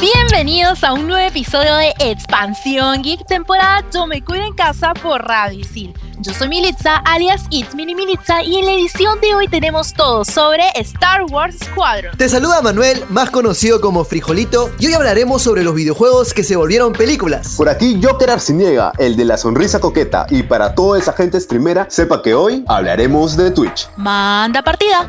Bienvenidos a un nuevo episodio de Expansión Geek, temporada Yo me cuido en casa por Radio Isil. Yo soy Militza, alias It's Mini Militza, y en la edición de hoy tenemos todo sobre Star Wars Squadron. Te saluda Manuel, más conocido como Frijolito, y hoy hablaremos sobre los videojuegos que se volvieron películas. Por aquí Joker Arciniega, el de la sonrisa coqueta, y para toda esa gente streamera, sepa que hoy hablaremos de Twitch. Manda partida.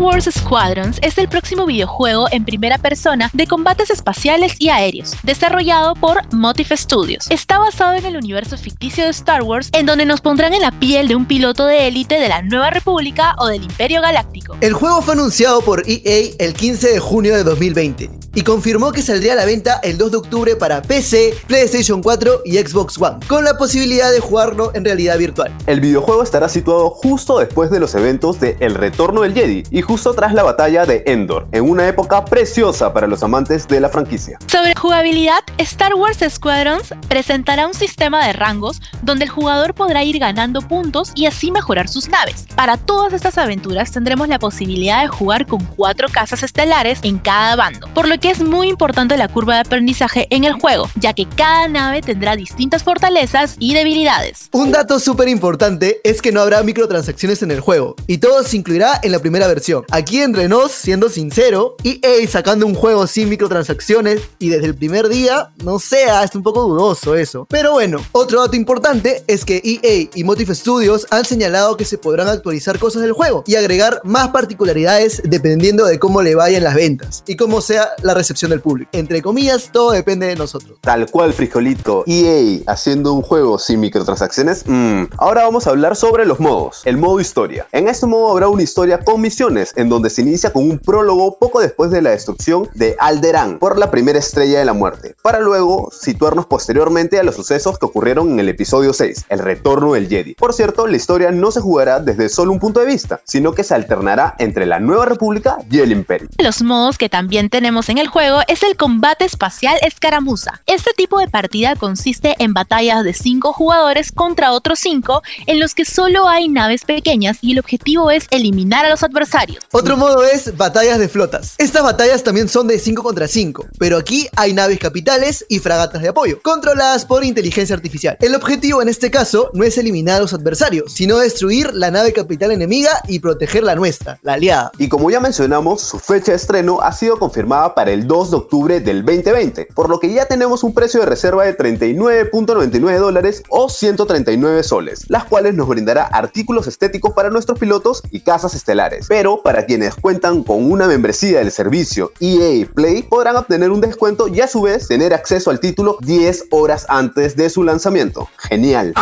Wars Squadrons es el próximo videojuego en primera persona de combates espaciales y aéreos, desarrollado por Motif Studios. Está basado en el universo ficticio de Star Wars, en donde nos pondrán en la piel de un piloto de élite de la Nueva República o del Imperio Galáctico. El juego fue anunciado por EA el 15 de junio de 2020 y confirmó que saldría a la venta el 2 de octubre para PC, PlayStation 4 y Xbox One, con la posibilidad de jugarlo en realidad virtual. El videojuego estará situado justo después de los eventos de El Retorno del Jedi y justo tras la batalla de Endor, en una época preciosa para los amantes de la franquicia. Sobre jugabilidad, Star Wars Squadrons presentará un sistema de rangos donde el jugador podrá ir ganando puntos y así mejorar sus naves. Para todas estas aventuras tendremos la posibilidad de jugar con cuatro casas estelares en cada bando, por lo que es muy importante la curva de aprendizaje en el juego, ya que cada nave tendrá distintas fortalezas y debilidades. Un dato súper importante es que no habrá microtransacciones en el juego y todo se incluirá en la primera versión. Aquí entre nos, siendo sincero, EA sacando un juego sin microtransacciones y desde el primer día, no sea, es un poco dudoso eso. Pero bueno, otro dato importante es que EA y Motif Studios han señalado que se podrán actualizar cosas del juego y agregar más particularidades dependiendo de cómo le vayan las ventas y cómo sea la recepción del público. Entre comillas, todo depende de nosotros. Tal cual, frijolito. EA haciendo un juego sin microtransacciones. Mm. Ahora vamos a hablar sobre los modos. El modo historia. En este modo habrá una historia con misiones, en donde se inicia con un prólogo poco después de la destrucción de Alderaan por la primera estrella de la muerte, para luego situarnos posteriormente a los sucesos que ocurrieron en el episodio 6, el retorno del Jedi. Por cierto, la historia no se jugará desde solo un punto de vista, sino que se alternará entre la Nueva República y el Imperio. Los modos que también tenemos en el juego es el combate espacial escaramuza. Este tipo de partida consiste en batallas de 5 jugadores contra otros 5 en los que solo hay naves pequeñas y el objetivo es eliminar a los adversarios. Otro modo es batallas de flotas. Estas batallas también son de 5 contra 5, pero aquí hay naves capitales y fragatas de apoyo, controladas por inteligencia artificial. El objetivo en este caso no es eliminar a los adversarios, sino destruir la nave capital enemiga y proteger la nuestra, la aliada. Y como ya mencionamos, su fecha de estreno ha sido confirmada para el 2 de octubre del 2020, por lo que ya tenemos un precio de reserva de 39.99 dólares o 139 soles, las cuales nos brindará artículos estéticos para nuestros pilotos y casas estelares. Pero quienes cuentan con una membresía del servicio EA Play, podrán obtener un descuento y a su vez tener acceso al título 10 horas antes de su lanzamiento. Genial.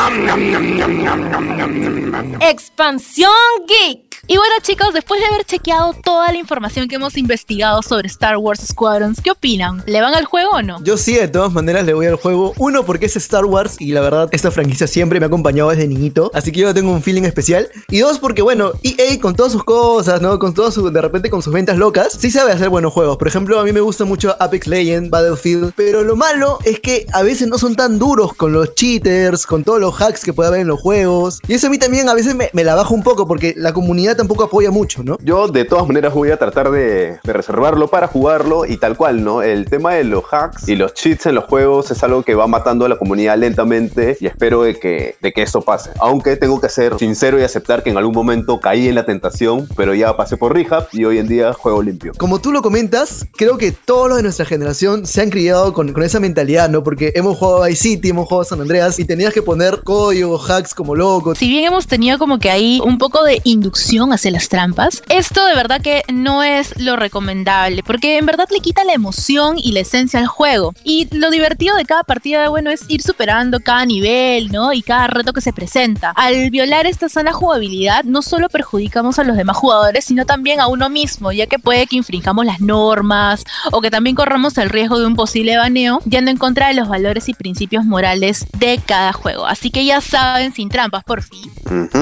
Expansión Geek. Y bueno chicos, después de haber chequeado toda la información que hemos investigado sobre Star Wars Squadrons, ¿qué opinan? ¿Le van al juego o no? Yo sí, de todas maneras le voy al juego. Uno, porque es Star Wars y la verdad, esta franquicia siempre me ha acompañado desde niñito. Así que yo tengo un feeling especial. Y dos, porque bueno, EA con todas sus cosas, ¿no? Con todas sus, de repente con sus ventas locas, sí sabe hacer buenos juegos. Por ejemplo, a mí me gusta mucho Apex Legends, Battlefield. Pero lo malo es que a veces no son tan duros con los cheaters, con todos los hacks que puede haber en los juegos. Y eso a mí también a veces me, la baja un poco porque la comunidad tampoco apoya mucho, ¿no? Yo de todas maneras voy a tratar de, de reservarlo para jugarlo y tal cual, ¿no? El tema de los hacks y los cheats en los juegos es algo que va matando a la comunidad lentamente y espero de que, de que eso pase. Aunque tengo que ser sincero y aceptar que en algún momento caí en la tentación, pero ya pasé por rehab y hoy en día juego limpio. Como tú lo comentas, creo que todos los de nuestra generación se han criado con, con esa mentalidad, ¿no? Porque hemos jugado a Vice City, hemos jugado a San Andreas y tenías que poner código, hacks como locos. Si bien hemos tenido como que ahí un poco de inducción hacia las trampas. Esto de verdad que no es lo recomendable, porque en verdad le quita la emoción y la esencia al juego. Y lo divertido de cada partida, bueno, es ir superando cada nivel, ¿no? Y cada reto que se presenta. Al violar esta sana jugabilidad, no solo perjudicamos a los demás jugadores, sino también a uno mismo, ya que puede que infringamos las normas o que también corramos el riesgo de un posible baneo, yendo en contra de los valores y principios morales de cada juego. Así que ya saben, sin trampas, por fin.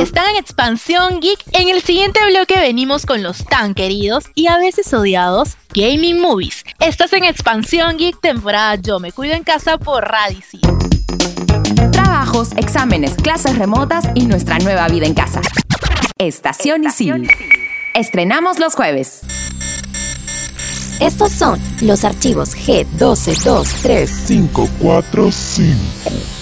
Están en expansión geek. En el siguiente bloque venimos con los tan queridos y a veces odiados Gaming Movies. Estás en expansión geek temporada Yo me cuido en casa por Radici. Trabajos, exámenes, clases remotas y nuestra nueva vida en casa. Estación Isil. Estrenamos los jueves. Estos son los archivos G1223.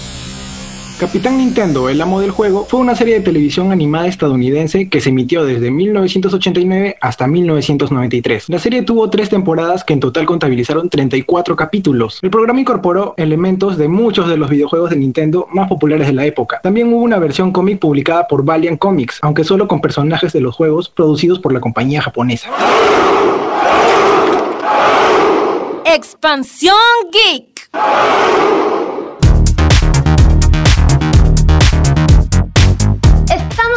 545. Capitán Nintendo, el amo del juego, fue una serie de televisión animada estadounidense que se emitió desde 1989 hasta 1993. La serie tuvo tres temporadas que en total contabilizaron 34 capítulos. El programa incorporó elementos de muchos de los videojuegos de Nintendo más populares de la época. También hubo una versión cómic publicada por Valiant Comics, aunque solo con personajes de los juegos producidos por la compañía japonesa. Expansión Geek.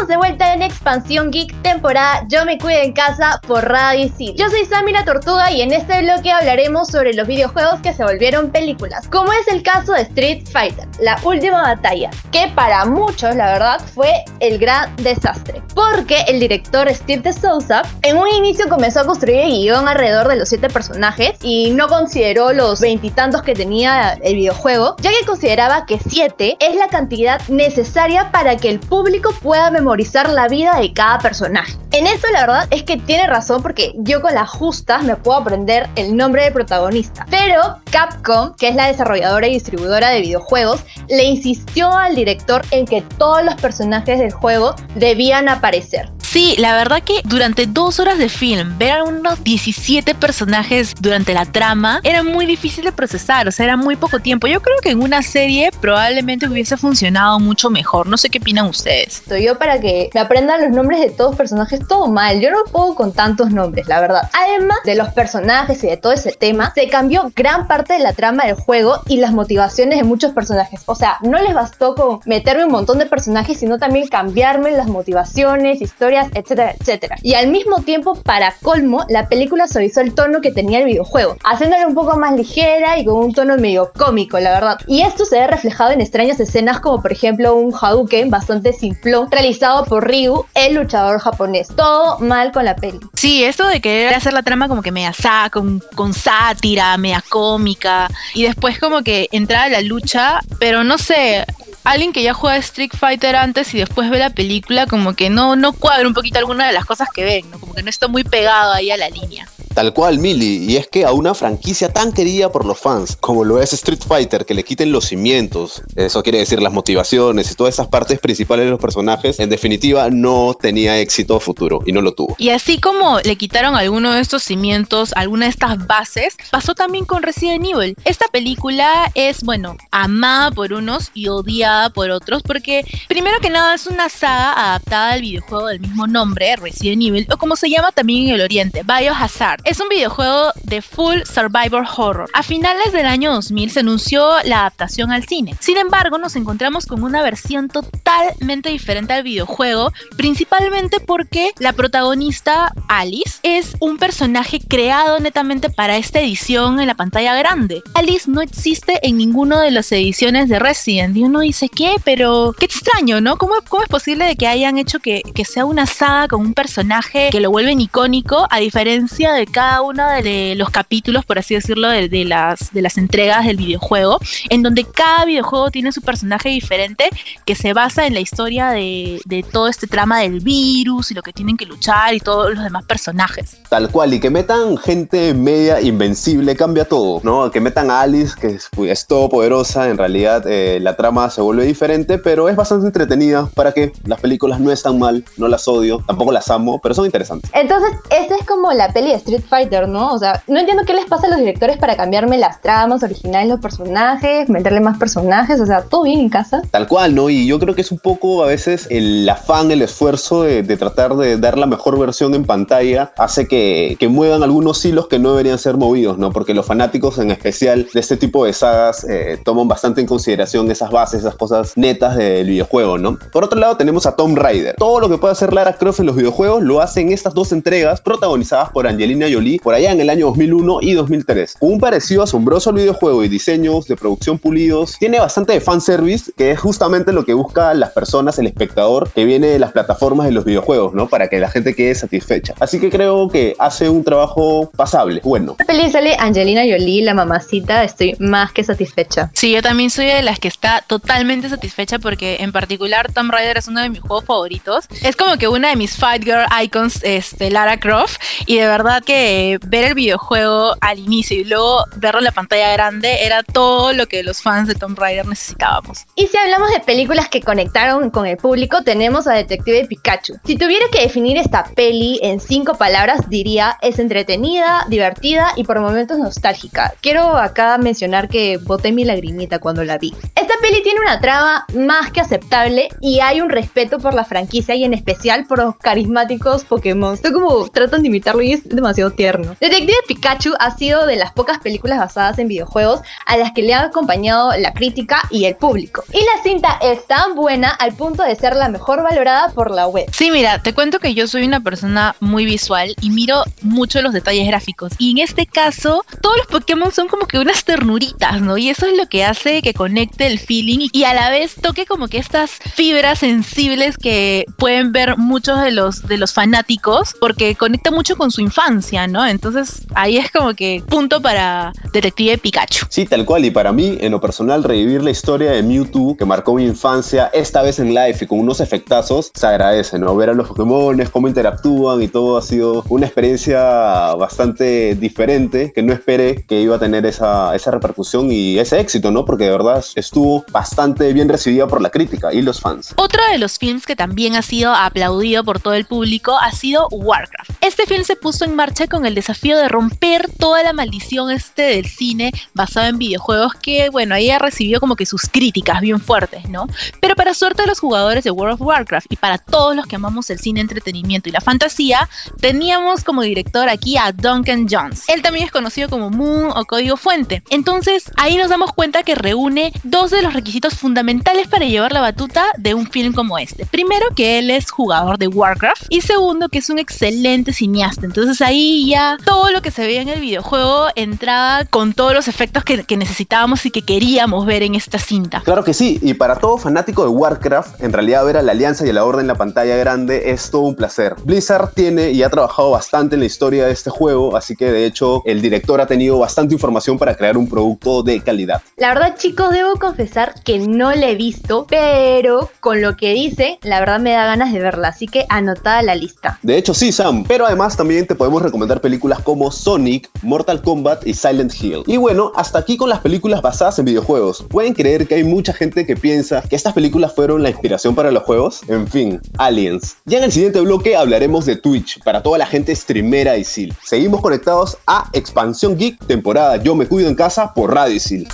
De vuelta en Expansión Geek temporada Yo me cuido en casa por Radio Isil. Yo soy Samira Tortuga y en este bloque hablaremos sobre los videojuegos que se volvieron películas, como es el caso de Street Fighter, la última batalla, que para muchos la verdad fue el gran desastre, porque el director Steve de Souza en un inicio comenzó a construir el guion alrededor de los siete personajes y no consideró los veintitantos que tenía el videojuego, ya que consideraba que siete es la cantidad necesaria para que el público pueda memorizar la vida de cada personaje. En esto la verdad es que tiene razón porque yo con las justas me puedo aprender el nombre del protagonista. Pero Capcom, que es la desarrolladora y distribuidora de videojuegos, le insistió al director en que todos los personajes del juego debían aparecer. Sí, la verdad que durante dos horas de film, ver a unos 17 personajes durante la trama era muy difícil de procesar, o sea, era muy poco tiempo. Yo creo que en una serie probablemente hubiese funcionado mucho mejor. No sé qué opinan ustedes. Estoy yo para que me aprendan los nombres de todos los personajes, todo mal. Yo no puedo con tantos nombres, la verdad. Además de los personajes y de todo ese tema, se cambió gran parte de la trama del juego y las motivaciones de muchos personajes. O sea, no les bastó con meterme un montón de personajes, sino también cambiarme las motivaciones, historias etcétera, etcétera. Y al mismo tiempo, para colmo, la película suavizó el tono que tenía el videojuego, haciéndola un poco más ligera y con un tono medio cómico, la verdad. Y esto se ve reflejado en extrañas escenas como por ejemplo un Hadouken bastante simplón realizado por Ryu, el luchador japonés. Todo mal con la peli. Sí, esto de querer hacer la trama como que media sa, con, con sátira, media cómica, y después como que entrar a la lucha, pero no sé, alguien que ya juega Street Fighter antes y después ve la película, como que no, no cuadra un poquito alguna de las cosas que ven, ¿no? Como que no está muy pegado ahí a la línea. Tal cual, Mili, y es que a una franquicia tan querida por los fans como lo es Street Fighter, que le quiten los cimientos, eso quiere decir las motivaciones y todas esas partes principales de los personajes, en definitiva no tenía éxito futuro y no lo tuvo. Y así como le quitaron alguno de estos cimientos, alguna de estas bases, pasó también con Resident Evil. Esta película es, bueno, amada por unos y odiada por otros, porque primero que nada es una saga adaptada al videojuego del mismo nombre, Resident Evil, o como se llama también en el oriente, Biohazard. Es un videojuego de full survivor horror. A finales del año 2000 se anunció la adaptación al cine. Sin embargo, nos encontramos con una versión totalmente diferente al videojuego, principalmente porque la protagonista, Alice, es un personaje creado netamente para esta edición en la pantalla grande. Alice no existe en ninguna de las ediciones de Resident y uno dice, ¿qué? Pero qué extraño, ¿no? ¿Cómo, cómo es posible de que hayan hecho que, que sea una saga con un personaje que lo vuelven icónico a diferencia de cada uno de los capítulos, por así decirlo, de, de, las, de las entregas del videojuego, en donde cada videojuego tiene su personaje diferente que se basa en la historia de, de todo este trama del virus y lo que tienen que luchar y todos los demás personajes. Tal cual, y que metan gente media invencible cambia todo, ¿no? Que metan a Alice, que es, es todopoderosa, en realidad eh, la trama se vuelve diferente, pero es bastante entretenida. ¿Para que Las películas no están mal, no las odio, tampoco las amo, pero son interesantes. Entonces, esta es como la peli de Street Fighter, ¿no? O sea, no entiendo qué les pasa a los directores para cambiarme las tramas originales, los personajes, meterle más personajes, o sea, todo bien en casa. Tal cual, ¿no? Y yo creo que es un poco a veces el afán, el esfuerzo de, tratar de dar la mejor versión en pantalla hace que, que muevan algunos hilos que no deberían ser movidos, ¿no? Porque los fanáticos en especial de este tipo de sagas eh, toman bastante en consideración esas bases, esas cosas netas del videojuego, ¿no? Por otro lado tenemos a Tomb Raider. Todo lo que puede hacer Lara Croft en los videojuegos lo hace en estas dos entregas protagonizadas por Angelina Jolie por allá en el año 2001 y 2003. Con un parecido asombroso al videojuego y diseños de producción pulidos, tiene bastante de fanservice, que es justamente lo que buscan las personas, el espectador que viene de las plataformas de los videojuegos, ¿no? Para que la gente quede satisfecha. Así que creo que hace un trabajo pasable, bueno. La peli sale Angelina Jolie, la mamacita, estoy más que satisfecha. Sí, yo también soy de las que está totalmente satisfecha porque en particular Tomb Raider es uno de mis juegos favoritos. Es como que una de mis Fight Girl icons, este, Lara Croft, y de verdad que ver el videojuego al inicio y luego verlo en la pantalla grande era todo lo que los fans de Tomb Raider necesitábamos. Y si hablamos de películas que conectaron con el público, tenemos a Detective Pikachu. Si tuviera que definir esta peli en cinco palabras, diría es entretenida, divertida y por momentos nostálgica. Quiero acá mencionar que boté mi lagrimita cuando la vi. Esta peli tiene una trama más que aceptable y hay un respeto por la franquicia y en especial por los carismáticos Pokémon. Esto como tratan de imitarlo y es demasiado tierno. Detective Pikachu ha sido de las pocas películas basadas en videojuegos a las que le han acompañado la crítica y el público. Y la cinta es tan buena al punto de ser la mejor valorada por la web. Sí, mira, te cuento que yo soy una persona muy visual y miro mucho los detalles gráficos. Y en este caso, todos los Pokémon son como que unas ternuritas, ¿no? Y eso es lo que hace que conecte el y a la vez toque como que estas fibras sensibles que pueden ver muchos de los, de los fanáticos porque conecta mucho con su infancia, ¿no? Entonces ahí es como que punto para Detective Pikachu. Sí, tal cual. Y para mí, en lo personal, revivir la historia de Mewtwo que marcó mi infancia, esta vez en live y con unos efectazos, se agradece, ¿no? Ver a los Pokémon, cómo interactúan y todo ha sido una experiencia bastante diferente que no esperé que iba a tener esa, esa repercusión y ese éxito, ¿no? Porque de verdad estuvo bastante bien recibida por la crítica y los fans. Otro de los films que también ha sido aplaudido por todo el público ha sido Warcraft. Este film se puso en marcha con el desafío de romper toda la maldición este del cine basado en videojuegos que, bueno, ahí ha recibido como que sus críticas bien fuertes, ¿no? Pero para suerte de los jugadores de World of Warcraft y para todos los que amamos el cine, entretenimiento y la fantasía, teníamos como director aquí a Duncan Jones. Él también es conocido como Moon o Código Fuente. Entonces, ahí nos damos cuenta que reúne dos de los requisitos fundamentales para llevar la batuta de un film como este. Primero, que él es jugador de Warcraft y segundo, que es un excelente cineasta. Entonces ahí ya todo lo que se veía en el videojuego entraba con todos los efectos que, que necesitábamos y que queríamos ver en esta cinta. Claro que sí, y para todo fanático de Warcraft, en realidad ver a la Alianza y a la Orden en la pantalla grande es todo un placer. Blizzard tiene y ha trabajado bastante en la historia de este juego, así que de hecho el director ha tenido bastante información para crear un producto de calidad. La verdad, chicos, debo confesar que no la he visto, pero con lo que dice, la verdad me da ganas de verla, así que anotada la lista. De hecho, sí, Sam, pero además también te podemos recomendar películas como Sonic, Mortal Kombat y Silent Hill. Y bueno, hasta aquí con las películas basadas en videojuegos. ¿Pueden creer que hay mucha gente que piensa que estas películas fueron la inspiración para los juegos? En fin, aliens. Ya en el siguiente bloque hablaremos de Twitch para toda la gente streamera y SIL. Seguimos conectados a Expansión Geek, temporada Yo me cuido en casa por Radio Isil.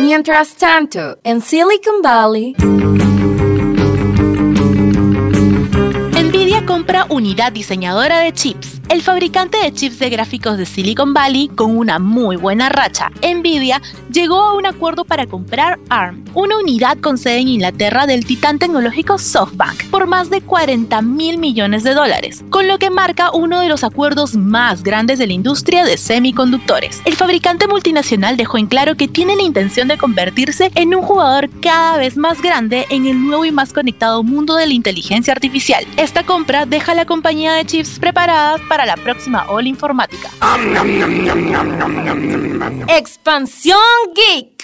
Mientras tanto, en Silicon Valley, Nvidia compra unidad diseñadora de chips. El fabricante de chips de gráficos de Silicon Valley, con una muy buena racha, Nvidia, llegó a un acuerdo para comprar ARM, una unidad con sede en Inglaterra del titán tecnológico SoftBank, por más de 40 mil millones de dólares, con lo que marca uno de los acuerdos más grandes de la industria de semiconductores. El fabricante multinacional dejó en claro que tiene la intención de convertirse en un jugador cada vez más grande en el nuevo y más conectado mundo de la inteligencia artificial. Esta compra deja a la compañía de chips preparadas para la próxima All Informática. Expansión Geek.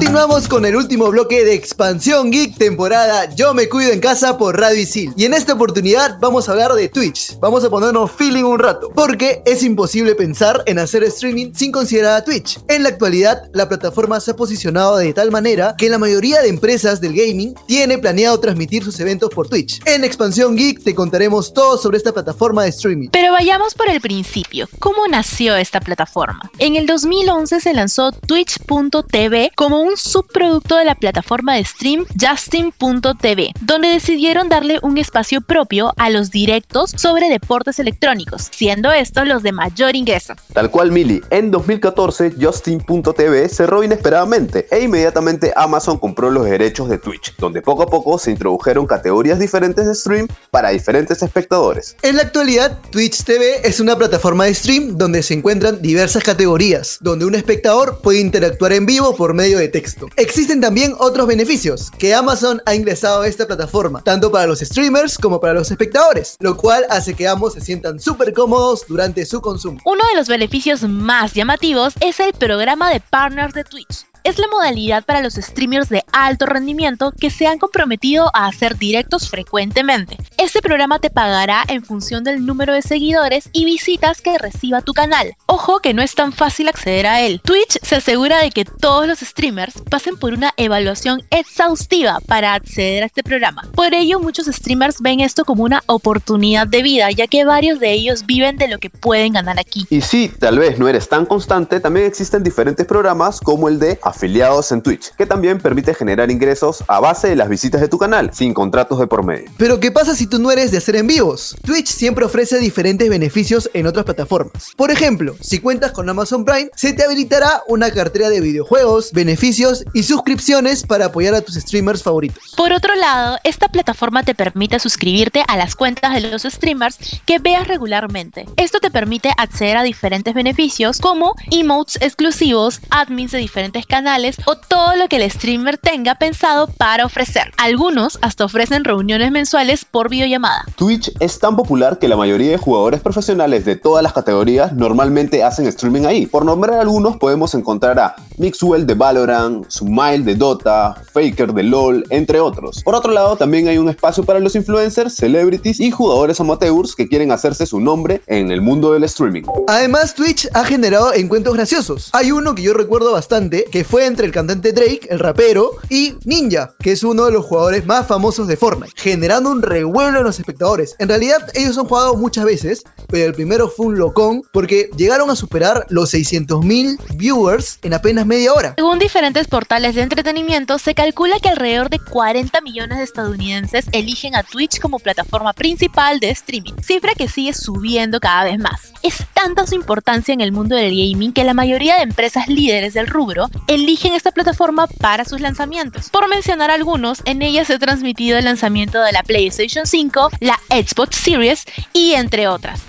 Continuamos con el último bloque de Expansión Geek temporada Yo me cuido en casa por Radio Isil. Y en esta oportunidad vamos a hablar de Twitch. Vamos a ponernos feeling un rato, porque es imposible pensar en hacer streaming sin considerar a Twitch. En la actualidad, la plataforma se ha posicionado de tal manera que la mayoría de empresas del gaming tiene planeado transmitir sus eventos por Twitch. En Expansión Geek te contaremos todo sobre esta plataforma de streaming. Pero vayamos por el principio. ¿Cómo nació esta plataforma? En el 2011 se lanzó Twitch.tv como un subproducto de la plataforma de stream Justin.tv, donde decidieron darle un espacio propio a los directos sobre deportes electrónicos, siendo estos los de mayor ingreso. Tal cual Mili, en 2014 Justin.tv cerró inesperadamente e inmediatamente Amazon compró los derechos de Twitch, donde poco a poco se introdujeron categorías diferentes de stream para diferentes espectadores. En la actualidad, Twitch TV es una plataforma de stream donde se encuentran diversas categorías, donde un espectador puede interactuar en vivo por medio de Existen también otros beneficios que Amazon ha ingresado a esta plataforma, tanto para los streamers como para los espectadores, lo cual hace que ambos se sientan súper cómodos durante su consumo. Uno de los beneficios más llamativos es el programa de partners de Twitch. Es la modalidad para los streamers de alto rendimiento que se han comprometido a hacer directos frecuentemente. Este programa te pagará en función del número de seguidores y visitas que reciba tu canal. Ojo que no es tan fácil acceder a él. Twitch se asegura de que todos los streamers pasen por una evaluación exhaustiva para acceder a este programa. Por ello, muchos streamers ven esto como una oportunidad de vida, ya que varios de ellos viven de lo que pueden ganar aquí. Y si tal vez no eres tan constante, también existen diferentes programas como el de afiliados en Twitch, que también permite generar ingresos a base de las visitas de tu canal, sin contratos de por medio. Pero ¿qué pasa si tú no eres de hacer en vivos? Twitch siempre ofrece diferentes beneficios en otras plataformas. Por ejemplo, si cuentas con Amazon Prime, se te habilitará una cartera de videojuegos, beneficios y suscripciones para apoyar a tus streamers favoritos. Por otro lado, esta plataforma te permite suscribirte a las cuentas de los streamers que veas regularmente. Esto te permite acceder a diferentes beneficios como emotes exclusivos, admins de diferentes canales, o todo lo que el streamer tenga pensado para ofrecer. Algunos hasta ofrecen reuniones mensuales por videollamada. Twitch es tan popular que la mayoría de jugadores profesionales de todas las categorías normalmente hacen streaming ahí. Por nombrar algunos podemos encontrar a Mixwell de Valorant, Sumail de Dota, Faker de LoL, entre otros. Por otro lado, también hay un espacio para los influencers, celebrities y jugadores amateurs que quieren hacerse su nombre en el mundo del streaming. Además, Twitch ha generado encuentros graciosos. Hay uno que yo recuerdo bastante, que fue entre el cantante Drake, el rapero, y Ninja, que es uno de los jugadores más famosos de Fortnite, generando un revuelo en los espectadores. En realidad, ellos han jugado muchas veces, pero el primero fue un locón porque llegaron a superar los 600.000 viewers en apenas media hora. Según diferentes portales de entretenimiento, se calcula que alrededor de 40 millones de estadounidenses eligen a Twitch como plataforma principal de streaming, cifra que sigue subiendo cada vez más. Es tanta su importancia en el mundo del gaming que la mayoría de empresas líderes del rubro eligen esta plataforma para sus lanzamientos. Por mencionar algunos, en ella se ha transmitido el lanzamiento de la PlayStation 5, la Xbox Series y entre otras.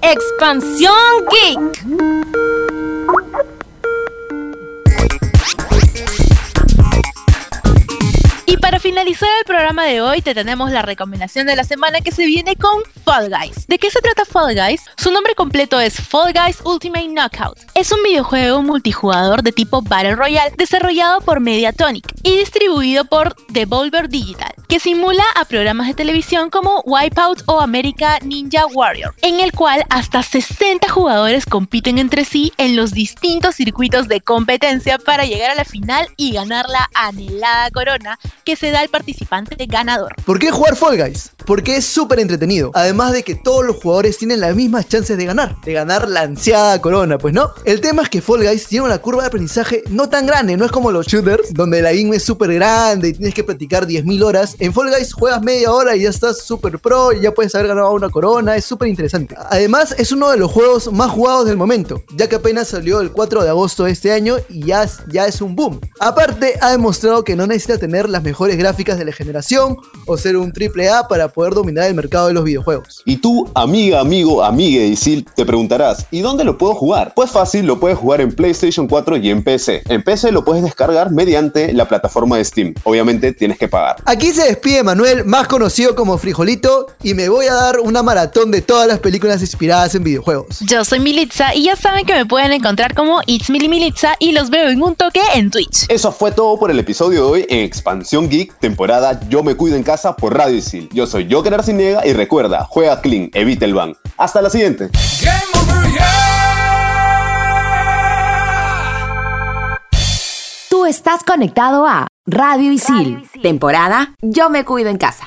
Expansión Geek. Finalizar el programa de hoy, te tenemos la recomendación de la semana que se viene con Fall Guys. ¿De qué se trata Fall Guys? Su nombre completo es Fall Guys Ultimate Knockout. Es un videojuego multijugador de tipo Battle Royale desarrollado por Mediatonic y distribuido por Devolver Digital, que simula a programas de televisión como Wipeout o America Ninja Warrior, en el cual hasta 60 jugadores compiten entre sí en los distintos circuitos de competencia para llegar a la final y ganar la anhelada corona que se da al participante ganador. ¿Por qué jugar Fall Guys? Porque es súper entretenido. Además de que todos los jugadores tienen las mismas chances de ganar. De ganar la ansiada corona, pues no. El tema es que Fall Guys tiene una curva de aprendizaje no tan grande. No es como los shooters, donde la game es súper grande y tienes que practicar 10.000 horas. En Fall Guys juegas media hora y ya estás súper pro y ya puedes haber ganado una corona. Es súper interesante. Además, es uno de los juegos más jugados del momento. Ya que apenas salió el 4 de agosto de este año y ya, ya es un boom. Aparte, ha demostrado que no necesita tener las mejores gráficas de la generación o ser un triple A para poder dominar el mercado de los videojuegos. Y tú, amiga, amigo, amiga de Isil, te preguntarás, ¿y dónde lo puedo jugar? Pues fácil, lo puedes jugar en PlayStation 4 y en PC. En PC lo puedes descargar mediante la plataforma de Steam. Obviamente tienes que pagar. Aquí se despide Manuel, más conocido como Frijolito, y me voy a dar una maratón de todas las películas inspiradas en videojuegos. Yo soy Militza y ya saben que me pueden encontrar como It's Mili Militza y los veo en un toque en Twitch. Eso fue todo por el episodio de hoy en Expansión Geek, temporada Yo me cuido en casa por Radio Isil. Yo soy Joker Arciniega y recuerda, juega clean, evita el ban. Hasta la siguiente. Tú estás conectado a Radio Isil, temporada Yo me cuido en casa.